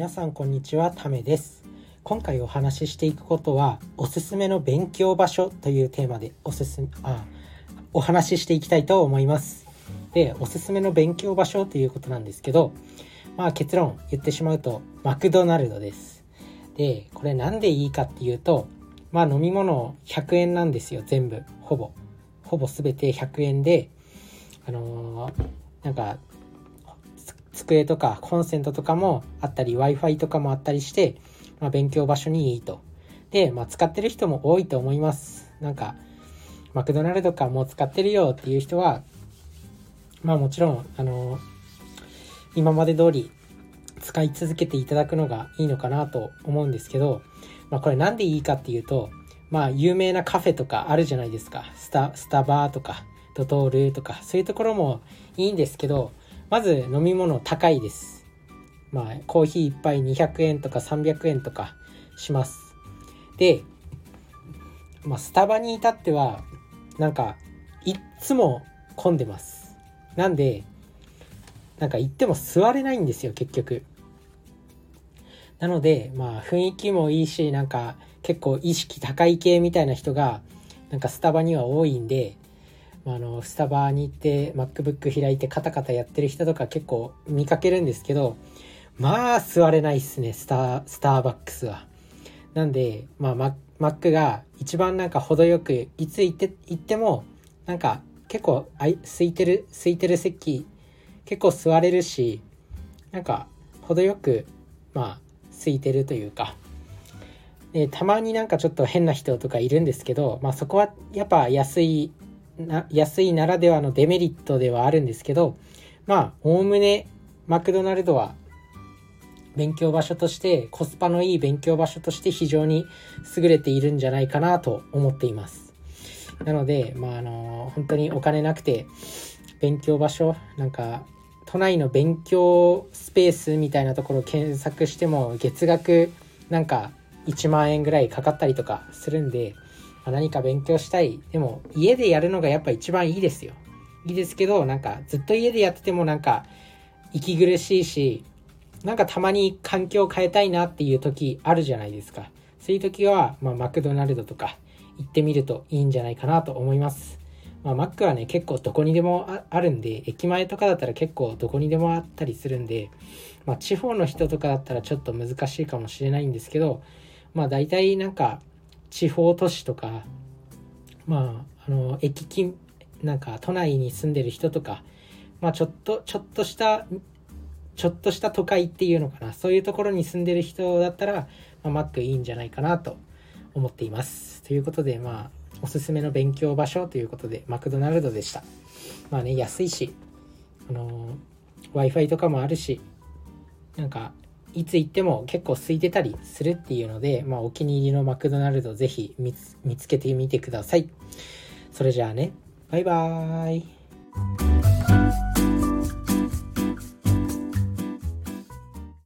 皆さんこんにちはためです。今回お話ししていくことはおすすめの勉強場所というテーマでおすすめあお話ししていきたいと思います。でおすすめの勉強場所ということなんですけどまあ結論言ってしまうとマクドナルドです。でこれなんでいいかっていうとまあ飲み物100円なんですよ全部。ほぼ。ほぼ全て100円であのー、なんか机とかコンセントとかもあったり Wi-Fi とかもあったりして、まあ、勉強場所にいいと。で、まあ、使ってる人も多いと思います。なんか、マクドナルドかもう使ってるよっていう人は、まあもちろん、あの、今まで通り使い続けていただくのがいいのかなと思うんですけど、まあこれなんでいいかっていうと、まあ有名なカフェとかあるじゃないですか。スタ、スタバーとか、ドトールとか、そういうところもいいんですけど、まず飲み物高いです。まあ、コーヒー1杯200円とか300円とかします。で、まあ、スタバに至っては、なんか、いっつも混んでます。なんで、なんか行っても座れないんですよ、結局。なので、まあ、雰囲気もいいし、なんか、結構意識高い系みたいな人が、なんかスタバには多いんで、あのスタバに行って MacBook 開いてカタカタやってる人とか結構見かけるんですけどまあ座れないっすねスタスターバックスは。なんで、まあ、Mac が一番なんか程よくいつ行って行ってもなんか結構あい空いてる空いてる席結構座れるしなんか程よくまあ空いてるというかでたまになんかちょっと変な人とかいるんですけど、まあ、そこはやっぱ安いな安いならではのデメリットではあるんですけどまあおおむねマクドナルドは勉強場所としてコスパのいい勉強場所として非常に優れているんじゃないかなと思っています。なのでまああの本当にお金なくて勉強場所なんか都内の勉強スペースみたいなところを検索しても月額なんか1万円ぐらいかかったりとかするんでま何か勉強したい。でも、家でやるのがやっぱ一番いいですよ。いいですけど、なんか、ずっと家でやっててもなんか、息苦しいし、なんかたまに環境を変えたいなっていう時あるじゃないですか。そういう時は、まあ、マクドナルドとか行ってみるといいんじゃないかなと思います。まあ、マックはね、結構どこにでもあるんで、駅前とかだったら結構どこにでもあったりするんで、まあ、地方の人とかだったらちょっと難しいかもしれないんですけど、まあ大体なんか地方都市とかまああの駅近なんか都内に住んでる人とかまあちょっとちょっとしたちょっとした都会っていうのかな。そういうところに住んでる人だったら、まあ、マックいいんじゃないかなと思っています。ということでまあおすすめの勉強場所ということでマクドナルドでした。まあね安いしあの w i f i とかもあるしなんかいつ行っても結構空いてたりするっていうので、まあ、お気に入りのマクドナルドぜひ見つけてみてください。それじゃあね、バイバーイ。